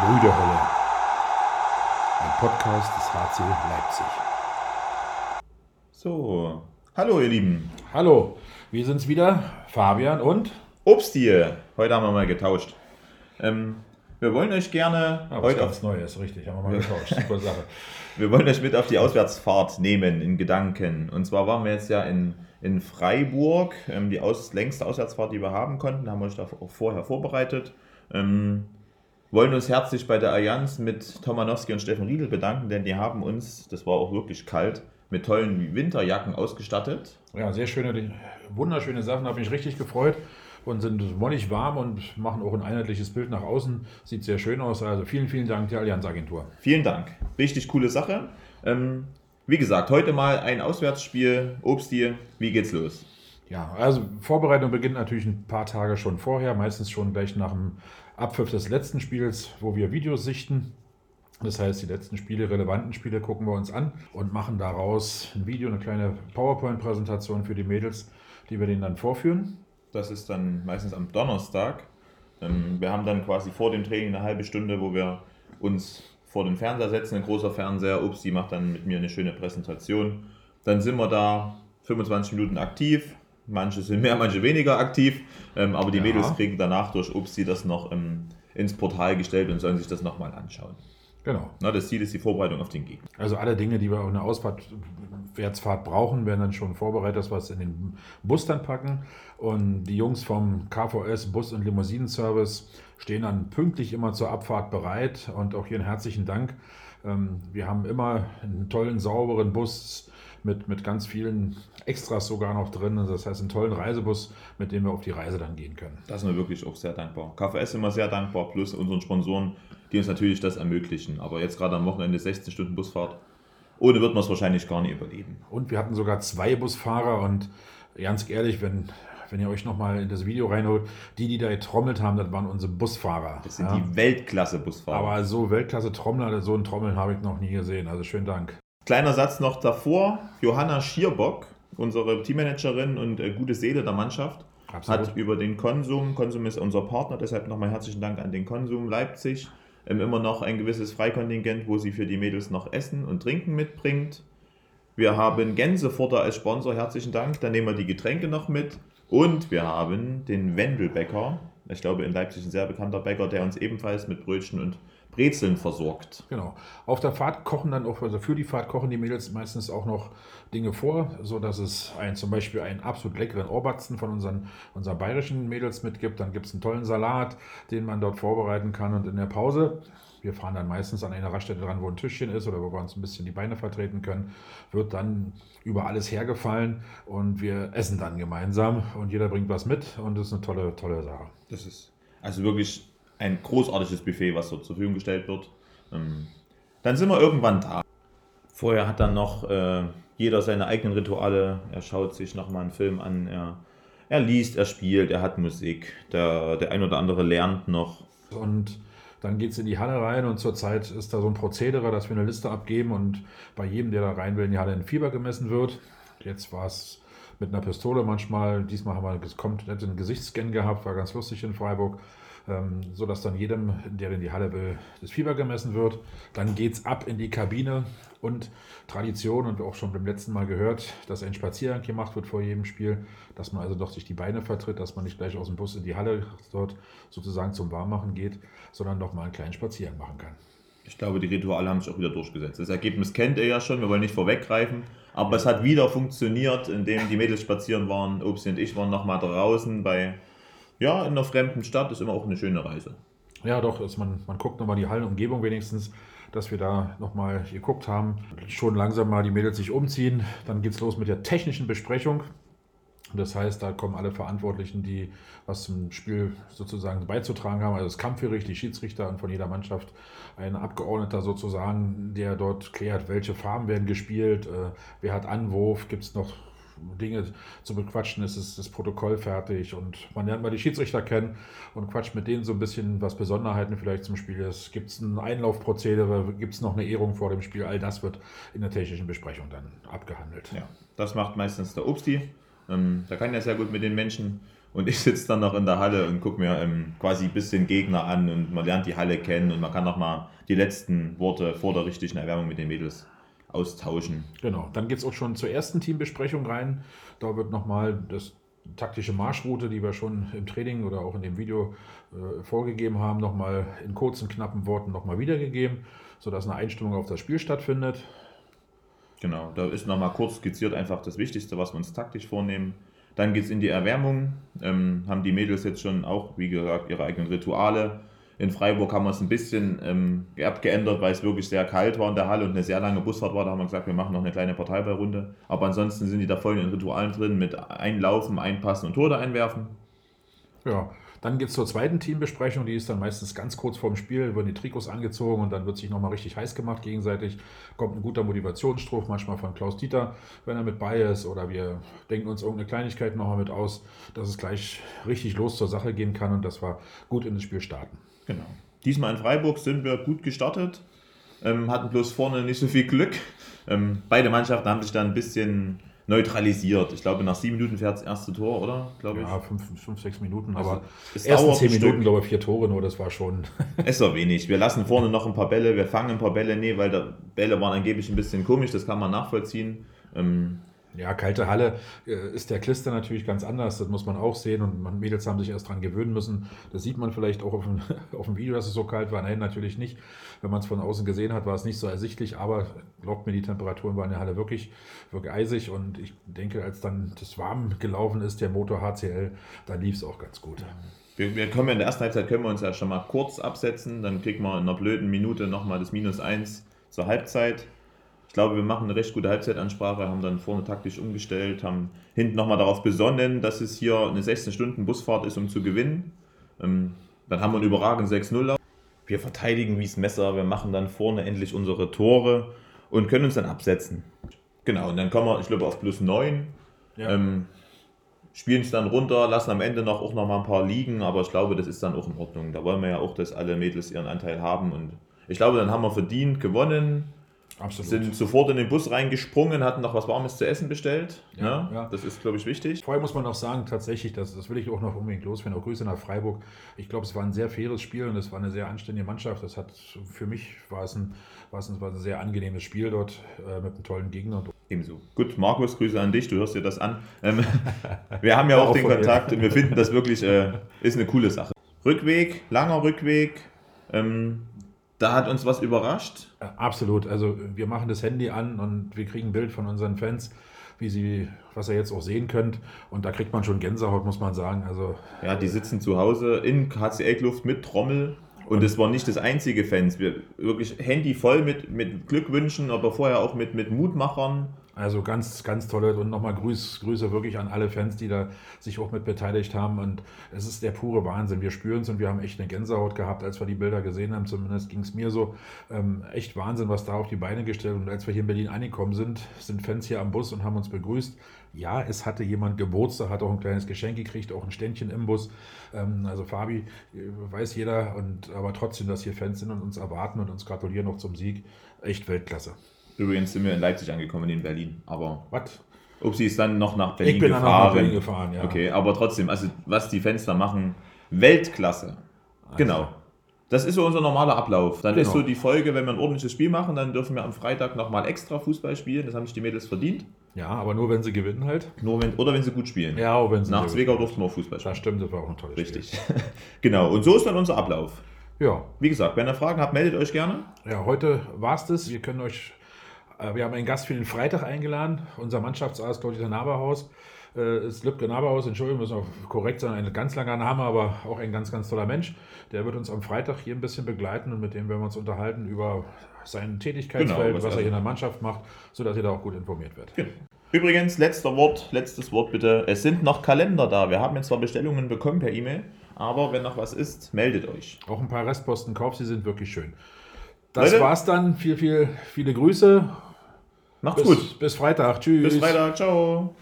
Brüderhölle. Ein Podcast des HC Leipzig. So, hallo ihr Lieben. Hallo, wir sind's wieder, Fabian und Obst hier. Heute haben wir mal getauscht. Ähm, wir wollen euch gerne Ah, was heute auf, ganz Neues, richtig, haben wir mal getauscht. Super Sache. wir wollen euch mit auf die Auswärtsfahrt nehmen in Gedanken. Und zwar waren wir jetzt ja in, in Freiburg, ähm, die aus, längste Auswärtsfahrt, die wir haben konnten, haben wir euch da auch vorher vorbereitet. Ähm, wollen uns herzlich bei der Allianz mit Tomanowski und Steffen Riedel bedanken, denn die haben uns, das war auch wirklich kalt, mit tollen Winterjacken ausgestattet. Ja, sehr schöne, wunderschöne Sachen, habe mich richtig gefreut und sind mollig warm und machen auch ein einheitliches Bild nach außen. Sieht sehr schön aus. Also vielen, vielen Dank der Allianz Agentur. Vielen Dank. Richtig coole Sache. Ähm, wie gesagt, heute mal ein Auswärtsspiel. Obstil, wie geht's los? Ja, also Vorbereitung beginnt natürlich ein paar Tage schon vorher, meistens schon gleich nach dem Abpfiff des letzten Spiels, wo wir Videos sichten. Das heißt, die letzten Spiele, relevanten Spiele gucken wir uns an und machen daraus ein Video, eine kleine PowerPoint-Präsentation für die Mädels, die wir denen dann vorführen. Das ist dann meistens am Donnerstag. Ähm, wir haben dann quasi vor dem Training eine halbe Stunde, wo wir uns vor den Fernseher setzen, ein großer Fernseher. Upsi macht dann mit mir eine schöne Präsentation. Dann sind wir da 25 Minuten aktiv. Manche sind mehr, manche weniger aktiv. Ähm, aber die Ja. Mädels kriegen danach durch Upsi das noch ähm, ins Portal gestellt und sollen sich das nochmal anschauen. Genau. Na, das Ziel ist die Vorbereitung auf den Gegner. Also alle Dinge, die wir auf einer Auswärtsfahrt brauchen, werden dann schon vorbereitet, dass wir es in den Bus dann packen. Und die Jungs vom KVS Bus- und Limousinenservice stehen dann pünktlich immer zur Abfahrt bereit. Und auch hier einen herzlichen Dank. Ähm, Wir haben immer einen tollen, sauberen Bus mit, mit ganz vielen Extras sogar noch drin. Also Das heißt, einen tollen Reisebus, mit dem wir auf die Reise dann gehen können. Da sind wir wirklich auch sehr dankbar. KVS immer sehr dankbar, plus unseren Sponsoren, die uns natürlich das ermöglichen. Aber jetzt gerade am Wochenende 16 Stunden Busfahrt. Ohne wird man es wahrscheinlich gar nicht überleben. Und wir hatten sogar zwei Busfahrer und ganz ehrlich, wenn, wenn ihr euch nochmal in das Video reinholt, die, die da getrommelt haben, das waren unsere Busfahrer. Das sind ja. die Weltklasse-Busfahrer. Aber so Weltklasse-Trommler, so ein Trommeln habe ich noch nie gesehen. Also schönen Dank. Kleiner Satz noch davor. Johanna Schierbock, unsere Teammanagerin und äh, gute Seele der Mannschaft, Absolut. hat über den Konsum, Konsum ist unser Partner, deshalb nochmal herzlichen Dank an den Konsum Leipzig, ähm, immer noch ein gewisses Freikontingent, wo sie für die Mädels noch Essen und Trinken mitbringt. Wir haben Gänsefutter als Sponsor, herzlichen Dank. Dann nehmen wir die Getränke noch mit. Und wir haben den Wendelbäcker, ich glaube in Leipzig ein sehr bekannter Bäcker, der uns ebenfalls mit Brötchen und Brezeln versorgt. Genau. Auf der Fahrt kochen dann auch, also für die Fahrt kochen die Mädels meistens auch noch Dinge vor, so dass es ein, zum Beispiel einen absolut leckeren Ohrbatzen von unseren, unseren bayerischen Mädels mitgibt. Dann gibt es einen tollen Salat, den man dort vorbereiten kann. Und in der Pause, wir fahren dann meistens an einer Raststätte dran, wo ein Tischchen ist oder wo wir uns ein bisschen die Beine vertreten können, wird dann über alles hergefallen und wir essen dann gemeinsam und jeder bringt was mit und das ist eine tolle, tolle Sache. Das ist also wirklich ein großartiges Buffet, was dort zur Verfügung gestellt wird. Ähm, Dann sind wir irgendwann da. Vorher hat dann noch äh, jeder seine eigenen Rituale. Er schaut sich nochmal einen Film an, er, er liest, er spielt, er hat Musik. Der, der ein oder andere lernt noch. Und dann geht es in die Halle rein und zurzeit ist da so ein Prozedere, dass wir eine Liste abgeben und bei jedem, der da rein will, in die Halle ein Fieber gemessen wird. Jetzt war es mit einer Pistole manchmal, diesmal haben wir komplett einen Gesichtsscan gehabt, war ganz lustig in Freiburg, ähm, sodass dann jedem, der in die Halle will, das Fieber gemessen wird. Dann geht es ab in die Kabine und Tradition und auch schon beim letzten Mal gehört, dass ein Spaziergang gemacht wird vor jedem Spiel, dass man also doch sich die Beine vertritt, dass man nicht gleich aus dem Bus in die Halle dort sozusagen zum Warmmachen geht, sondern noch mal einen kleinen Spaziergang machen kann. Ich glaube, die Rituale haben sich auch wieder durchgesetzt. Das Ergebnis kennt ihr ja schon, wir wollen nicht vorweggreifen. Aber es hat wieder funktioniert, indem die Mädels spazieren waren. Obst und ich waren nochmal draußen bei, ja, in einer fremden Stadt. Ist immer auch eine schöne Reise. Ja, doch, ist man, man guckt nochmal die Hallenumgebung wenigstens, dass wir da nochmal geguckt haben. Schon langsam mal die Mädels sich umziehen. Dann geht es los mit der technischen Besprechung. Das heißt, da kommen alle Verantwortlichen, die was zum Spiel sozusagen beizutragen haben, also das Kampfgericht, die Schiedsrichter und von jeder Mannschaft ein Abgeordneter sozusagen, der dort klärt, welche Farben werden gespielt, äh, wer hat Anwurf, gibt es noch Dinge zu bequatschen, ist das Protokoll fertig und man lernt mal die Schiedsrichter kennen und quatscht mit denen so ein bisschen, was Besonderheiten vielleicht zum Spiel ist. Gibt es ein Einlaufprozedere, gibt es noch eine Ehrung vor dem Spiel, all das wird in der technischen Besprechung dann abgehandelt. Ja, das macht meistens der Obsti. Ähm, der kann ja sehr gut mit den Menschen Und ich sitze dann noch in der Halle und gucke mir ähm, quasi ein bisschen Gegner an und man lernt die Halle kennen und man kann noch mal die letzten Worte vor der richtigen Erwärmung mit den Mädels austauschen. Genau, dann geht es auch schon zur ersten Teambesprechung rein. Da wird nochmal das taktische Marschroute, die wir schon im Training oder auch in dem Video äh, vorgegeben haben, nochmal in kurzen, knappen Worten nochmal wiedergegeben, sodass eine Einstimmung auf das Spiel stattfindet. Genau, da ist nochmal kurz skizziert einfach das Wichtigste, was wir uns taktisch vornehmen. Dann geht es in die Erwärmung. Ähm, haben die Mädels jetzt schon auch, wie gesagt, ihre eigenen Rituale. In Freiburg haben wir es ein bisschen ähm, abgeändert, weil es wirklich sehr kalt war in der Halle und eine sehr lange Busfahrt war. Da haben wir gesagt, wir machen noch eine kleine Parteiballrunde. Aber ansonsten sind die da voll in den Ritualen drin mit Einlaufen, Einpassen und Tore einwerfen. Ja, dann geht es zur zweiten Teambesprechung, die ist dann meistens ganz kurz vorm Spiel, werden die Trikots angezogen und dann wird sich nochmal richtig heiß gemacht gegenseitig. Kommt ein guter Motivationsspruch, manchmal von Klaus Dieter, wenn er mit bei ist, oder wir denken uns irgendeine Kleinigkeit nochmal mit aus, dass es gleich richtig los zur Sache gehen kann und dass wir gut in das Spiel starten. Genau. Diesmal in Freiburg sind wir gut gestartet, ähm, hatten bloß vorne nicht so viel Glück. Ähm, beide Mannschaften haben sich dann ein bisschen neutralisiert. Ich glaube, nach sieben Minuten fährt das erste Tor, oder? Glaube ja, fünf, fünf, sechs Minuten. Also aber es ersten zehn Minuten, Stück. glaube ich, vier Tore nur, das war schon. es war wenig. Wir lassen vorne noch ein paar Bälle, wir fangen ein paar Bälle, nee, weil die Bälle waren angeblich ein bisschen komisch, das kann man nachvollziehen. Ähm, ja, kalte Halle äh, ist der Klister natürlich ganz anders, das muss man auch sehen und man, Mädels haben sich erst dran gewöhnen müssen. Das sieht man vielleicht auch auf dem, auf dem Video, dass es so kalt war. Nein, natürlich nicht. Wenn man es von außen gesehen hat, war es nicht so ersichtlich, aber glaubt mir, die Temperaturen waren in der Halle wirklich, wirklich eisig und ich denke, als dann das warm gelaufen ist, der Motor HCL, dann lief es auch ganz gut. Wir, wir kommen in der ersten Halbzeit, können wir uns ja schon mal kurz absetzen, dann kriegen wir in einer blöden Minute nochmal das Minus 1 zur Halbzeit. Ich glaube, wir machen eine recht gute Halbzeitansprache, haben dann vorne taktisch umgestellt, haben hinten nochmal darauf besonnen, dass es hier eine 16-Stunden-Busfahrt ist, um zu gewinnen. Ähm, dann haben wir einen überragenden 6-0. Wir verteidigen wie das Messer, wir machen dann vorne endlich unsere Tore und können uns dann absetzen. Genau, und dann kommen wir, ich glaube, auf plus 9. Ja. Ähm, spielen es dann runter, lassen am Ende noch auch noch mal ein paar liegen, aber ich glaube, das ist dann auch in Ordnung. Da wollen wir ja auch, dass alle Mädels ihren Anteil haben und ich glaube, dann haben wir verdient gewonnen. Absolut. Sind sofort in den Bus reingesprungen, hatten noch was Warmes zu essen bestellt. Ja, ja. Ne? ja. Das ist, glaube ich, wichtig. Vorher muss man noch sagen, tatsächlich, das, das will ich auch noch unbedingt loswerden. Auch Grüße nach Freiburg. Ich glaube, es war ein sehr faires Spiel und es war eine sehr anständige Mannschaft. Das hat für mich war es ein, war es ein, war ein sehr angenehmes Spiel dort äh, mit einem tollen Gegner. Ebenso. Gut, Markus, Grüße an dich, du hörst dir das an. Ähm, wir haben ja auch, auch den Kontakt und wir finden das wirklich äh, ist eine coole Sache. Rückweg, langer Rückweg. Ähm, da hat uns was überrascht. Absolut. Also wir machen das Handy an und wir kriegen ein Bild von unseren Fans, wie sie, was ihr jetzt auch sehen könnt. Und da kriegt man schon Gänsehaut, muss man sagen. Also, ja, die sitzen zu Hause in HCL-Kluft mit Trommel. Und es war nicht das einzige Fans. Wir wirklich Handy voll mit, mit Glückwünschen, aber vorher auch mit, mit Mutmachern. Also ganz, ganz tolle und nochmal Grüß, Grüße wirklich an alle Fans, die da sich auch mit beteiligt haben. Und es ist der pure Wahnsinn. Wir spüren es und wir haben echt eine Gänsehaut gehabt, als wir die Bilder gesehen haben. Zumindest ging es mir so. Ähm, echt Wahnsinn, was da auf die Beine gestellt. Und als wir hier in Berlin angekommen sind, sind Fans hier am Bus und haben uns begrüßt. Ja, es hatte jemand Geburtstag, hat auch ein kleines Geschenk gekriegt, auch ein Ständchen im Bus. Ähm, also Fabi äh, weiß jeder, und aber trotzdem, dass hier Fans sind und uns erwarten und uns gratulieren noch zum Sieg. Echt Weltklasse. Übrigens sind wir in Leipzig angekommen, in Berlin. Aber was? Ob sie ist dann noch nach Berlin ich bin gefahren. Dann nach Berlin gefahren, ja. Okay, aber trotzdem, also was die Fenster machen, Weltklasse. Also. Genau. Das ist so unser normaler Ablauf. Dann genau. ist so die Folge, wenn wir ein ordentliches Spiel machen, dann dürfen wir am Freitag nochmal extra Fußball spielen. Das haben sich die Mädels verdient. Ja, aber nur wenn sie gewinnen halt. Nur wenn, oder wenn sie gut spielen. Ja, auch wenn sie Nach Zwickau durften wir auch Fußball spielen. Das stimmt, das war auch ein tolles Richtig. Spiel. genau, und so ist dann unser Ablauf. Ja. Wie gesagt, wenn ihr Fragen habt, meldet euch gerne. Ja, heute war es das. Wir können euch wir haben einen Gast für den Freitag eingeladen, unser Mannschaftsarzt Claudia Naberhaus. Äh, ist Lübke Naberhaus, Entschuldigung, muss auch korrekt sein, ein ganz langer Name, aber auch ein ganz, ganz toller Mensch. Der wird uns am Freitag hier ein bisschen begleiten und mit dem werden wir uns unterhalten über sein Tätigkeitsfeld, genau, was, was er hier in der Mannschaft macht, sodass ihr da auch gut informiert werdet. Genau. Übrigens, letzter Wort, letztes Wort bitte. Es sind noch Kalender da. Wir haben jetzt zwar Bestellungen bekommen per E-Mail, aber wenn noch was ist, meldet euch. Auch ein paar Restposten kauft, sie sind wirklich schön. Das Leute, war's dann. Viel, viel, viele Grüße Macht's bis, gut. Bis Freitag. Tschüss. Bis Freitag. Ciao.